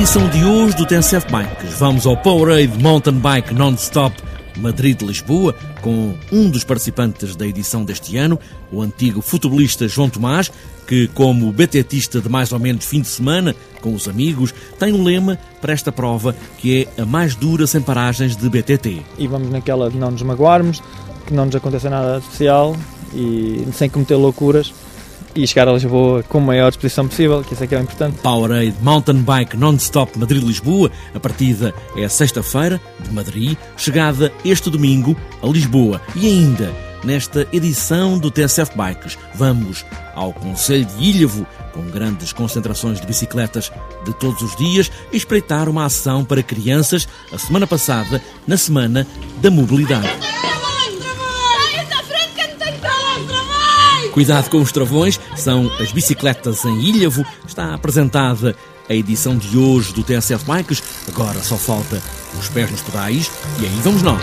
edição de hoje do TNCF Bikes, vamos ao Powerade Mountain Bike Non-Stop Madrid-Lisboa, com um dos participantes da edição deste ano, o antigo futebolista João Tomás, que, como betetista de mais ou menos fim de semana, com os amigos, tem um lema para esta prova que é a mais dura sem paragens de BTT. E vamos naquela de não nos magoarmos, que não nos aconteça nada especial e sem cometer loucuras e chegar a Lisboa com a maior disposição possível, que isso é que é importante. Powerade Mountain Bike Non-Stop Madrid-Lisboa. A partida é sexta-feira, de Madrid, chegada este domingo a Lisboa. E ainda, nesta edição do TSF Bikes, vamos ao Conselho de Ilhavo, com grandes concentrações de bicicletas de todos os dias, espreitar uma ação para crianças a semana passada, na Semana da Mobilidade. Cuidado com os travões, são as bicicletas em Ilhavo. Está apresentada a edição de hoje do TSF Bikes. Agora só falta os pés nos pedais e aí vamos nós.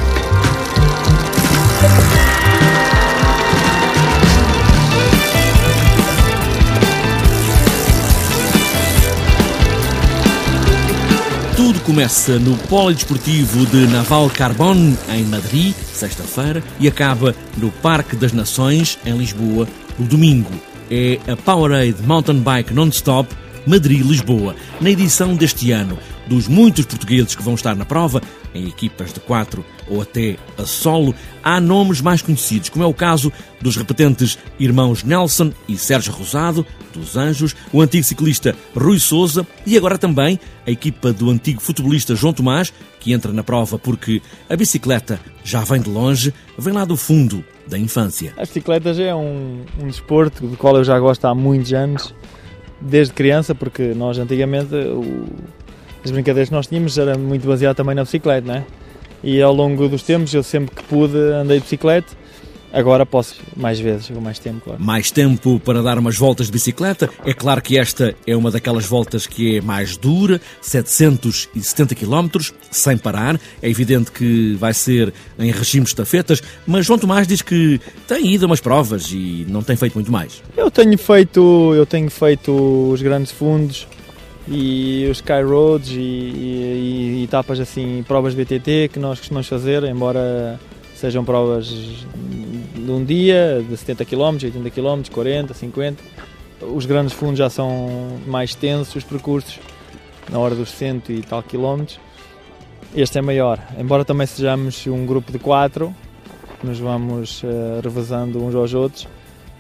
Começa no Polidesportivo de Naval Carbon, em Madrid, sexta-feira, e acaba no Parque das Nações, em Lisboa, no domingo. É a Powerade Mountain Bike Non-Stop Madrid-Lisboa. Na edição deste ano, dos muitos portugueses que vão estar na prova, em equipas de quatro ou até a solo, há nomes mais conhecidos, como é o caso dos repetentes irmãos Nelson e Sérgio Rosado, dos Anjos, o antigo ciclista Rui Souza e agora também a equipa do antigo futebolista João Tomás, que entra na prova porque a bicicleta já vem de longe, vem lá do fundo da infância. As bicicletas é um, um desporto do qual eu já gosto há muitos anos, desde criança, porque nós antigamente as brincadeiras que nós tínhamos era muito baseado também na bicicleta, né? E ao longo dos tempos, eu sempre que pude andei de bicicleta. Agora posso mais vezes, com mais tempo, claro. Mais tempo para dar umas voltas de bicicleta. É claro que esta é uma daquelas voltas que é mais dura, 770 km, sem parar. É evidente que vai ser em regime de estafetas, mas João Tomás diz que tem ido a umas provas e não tem feito muito mais. Eu tenho feito, eu tenho feito os grandes fundos, e os Sky Roads e, e, e, etapas assim, provas BTT que nós costumamos fazer, embora sejam provas de um dia, de 70 km, 80 km, 40, 50. Os grandes fundos já são mais tensos, os percursos, na hora dos 100 e tal quilómetros. Este é maior, embora também sejamos um grupo de quatro, nos vamos uh, revezando uns aos outros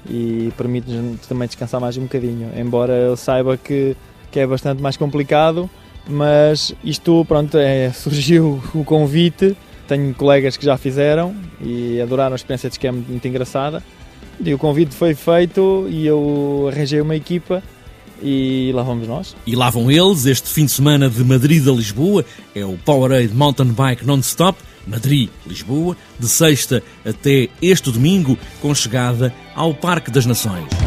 e permite-nos também descansar mais um bocadinho, embora eu saiba que que é bastante mais complicado, mas isto, pronto, é, surgiu o convite, tenho colegas que já fizeram e adoraram a experiência de que é muito, muito engraçada, e o convite foi feito e eu arranjei uma equipa e lá vamos nós. E lá vão eles, este fim de semana de Madrid a Lisboa, é o Powerade Mountain Bike Non-Stop, Madrid-Lisboa, de sexta até este domingo, com chegada ao Parque das Nações.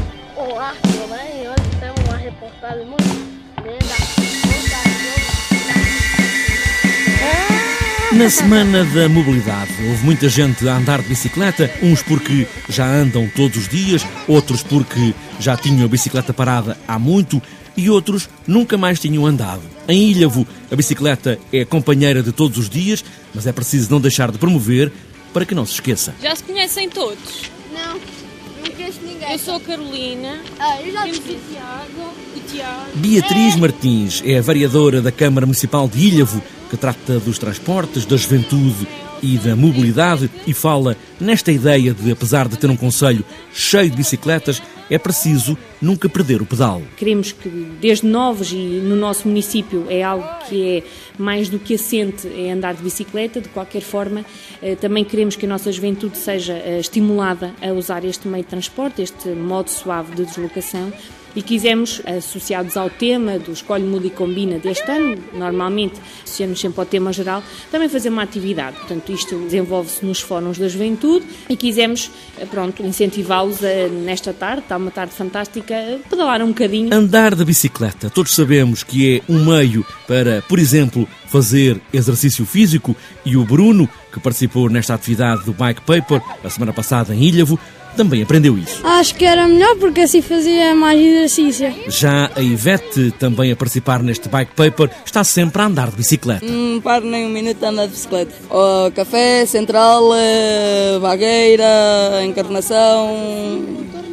Na Semana da Mobilidade, houve muita gente a andar de bicicleta, uns porque já andam todos os dias, outros porque já tinham a bicicleta parada há muito e outros nunca mais tinham andado. Em Ilhavo, a bicicleta é companheira de todos os dias, mas é preciso não deixar de promover para que não se esqueça. Já se conhecem todos? Não, não conheço ninguém. Eu sou a Carolina. Ah, eu já Temos te o Tiago. O Tiago. Beatriz Martins é a variadora da Câmara Municipal de Ilhavo, que trata dos transportes, da juventude e da mobilidade e fala nesta ideia de, apesar de ter um conselho cheio de bicicletas, é preciso nunca perder o pedal. Queremos que, desde novos e no nosso município, é algo que é mais do que assente é andar de bicicleta. De qualquer forma, eh, também queremos que a nossa juventude seja eh, estimulada a usar este meio de transporte, este modo suave de deslocação. E quisemos, associados ao tema do Escolhe, Muda e Combina deste ano, normalmente associamos sempre ao tema geral, também fazer uma atividade. Portanto, isto desenvolve-se nos fóruns da juventude e quisemos, eh, pronto, incentivá-los a, nesta tarde, está uma tarde fantástica, a pedalar um bocadinho. Andar de bicicleta, todos sabemos que é um meio para, por exemplo, fazer exercício físico e o Bruno, que participou nesta atividade do Bike Paper a semana passada em Ilhavo, também aprendeu isso. Acho que era melhor porque assim fazia mais exercício. Já a Ivete, também a participar neste Bike Paper, está sempre a andar de bicicleta. Não paro nem um minuto a andar de bicicleta. Oh, café, Central, eh, Bagueira, Encarnação,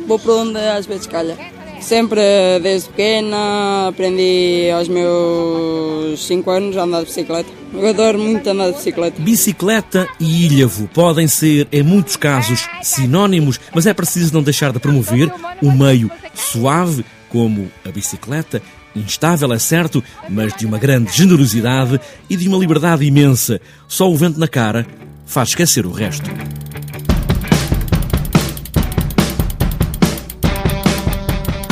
vou para onde às vezes calha. Sempre desde pequena aprendi aos meus 5 anos a andar de bicicleta. Eu adoro muito andar de bicicleta. Bicicleta e ilhavo podem ser, em muitos casos, sinónimos, mas é preciso não deixar de promover um meio suave, como a bicicleta, instável é certo, mas de uma grande generosidade e de uma liberdade imensa. Só o vento na cara faz esquecer o resto.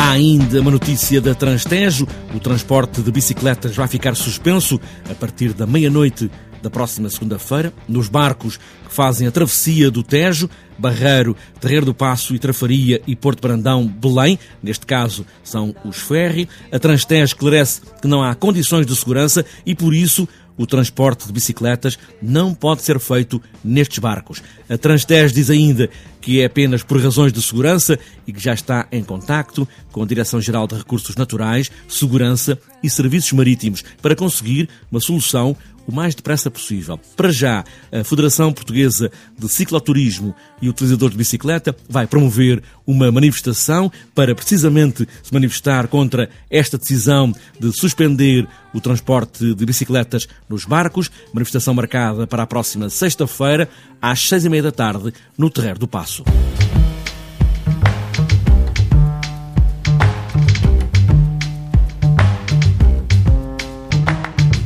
Há ainda uma notícia da Transtejo. O transporte de bicicletas vai ficar suspenso a partir da meia-noite da próxima segunda-feira, nos barcos que fazem a travessia do Tejo, Barreiro, Terreiro do Passo e Trafaria e Porto Brandão, Belém, neste caso são os ferry. A Transtejo esclarece que não há condições de segurança e por isso o transporte de bicicletas não pode ser feito nestes barcos. A Transtejo diz ainda que é apenas por razões de segurança e que já está em contacto com a Direção-Geral de Recursos Naturais, Segurança e Serviços Marítimos para conseguir uma solução o mais depressa possível. Para já, a Federação Portuguesa de Cicloturismo e Utilizadores de Bicicleta vai promover uma manifestação para precisamente se manifestar contra esta decisão de suspender o transporte de bicicletas nos barcos. Manifestação marcada para a próxima sexta-feira, às seis e meia da tarde, no Terreiro do Passo.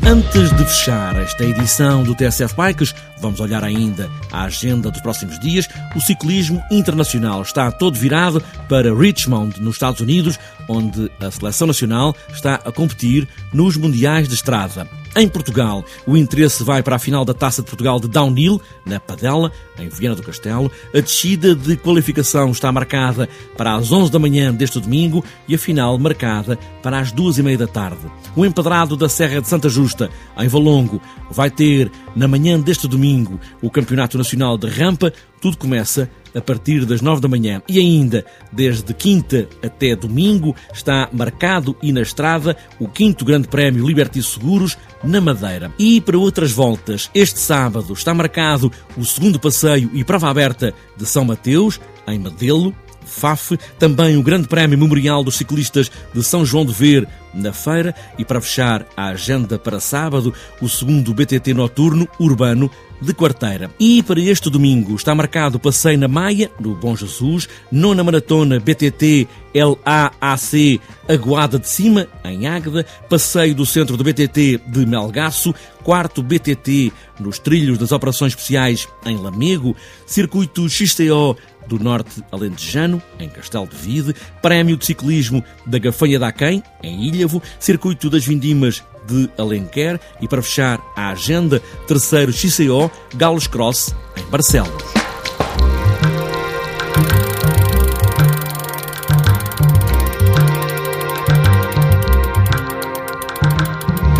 Antes de fechar esta edição do TSF Bikes, vamos olhar ainda a agenda dos próximos dias. O ciclismo internacional está todo virado para Richmond, nos Estados Unidos, onde a seleção nacional está a competir nos Mundiais de Estrada. Em Portugal, o interesse vai para a final da Taça de Portugal de Downhill, na Padela, em Viana do Castelo. A descida de qualificação está marcada para as 11 da manhã deste domingo e a final marcada para as duas e meia da tarde. O empadrado da Serra de Santa Justa, em Valongo, vai ter, na manhã deste domingo, o Campeonato Nacional de Rampa. Tudo começa a partir das 9 da manhã e ainda desde quinta até domingo está marcado e na estrada o quinto Grande Prémio Liberty Seguros na Madeira. E para outras voltas, este sábado está marcado o segundo passeio e prova aberta de São Mateus em Madelo, FAF, também o Grande Prémio Memorial dos Ciclistas de São João de Ver na feira e para fechar a agenda para sábado, o segundo BTT noturno urbano de quarteira. E para este domingo está marcado o passeio na Maia, no Bom Jesus, nona maratona BTT LAAC Aguada de Cima, em Águeda, passeio do centro do BTT de Melgaço, quarto BTT nos trilhos das operações especiais em Lamego, circuito XTO do Norte Alentejano, em Castelo de Vide, Prémio de Ciclismo da Gafanha da Aquém, em Ilhavo, Circuito das Vindimas de Alenquer e, para fechar a agenda, terceiro XCO Galos Cross, em Barcelos.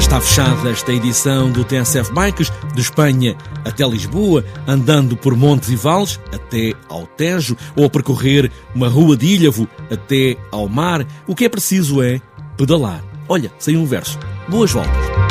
Está fechada esta edição do TSF Bikes, de Espanha até Lisboa, andando por montes e vales até ao Tejo, ou a percorrer uma rua de Ilhavo até ao mar. O que é preciso é pedalar. Olha, sem um verso. Boas voltas.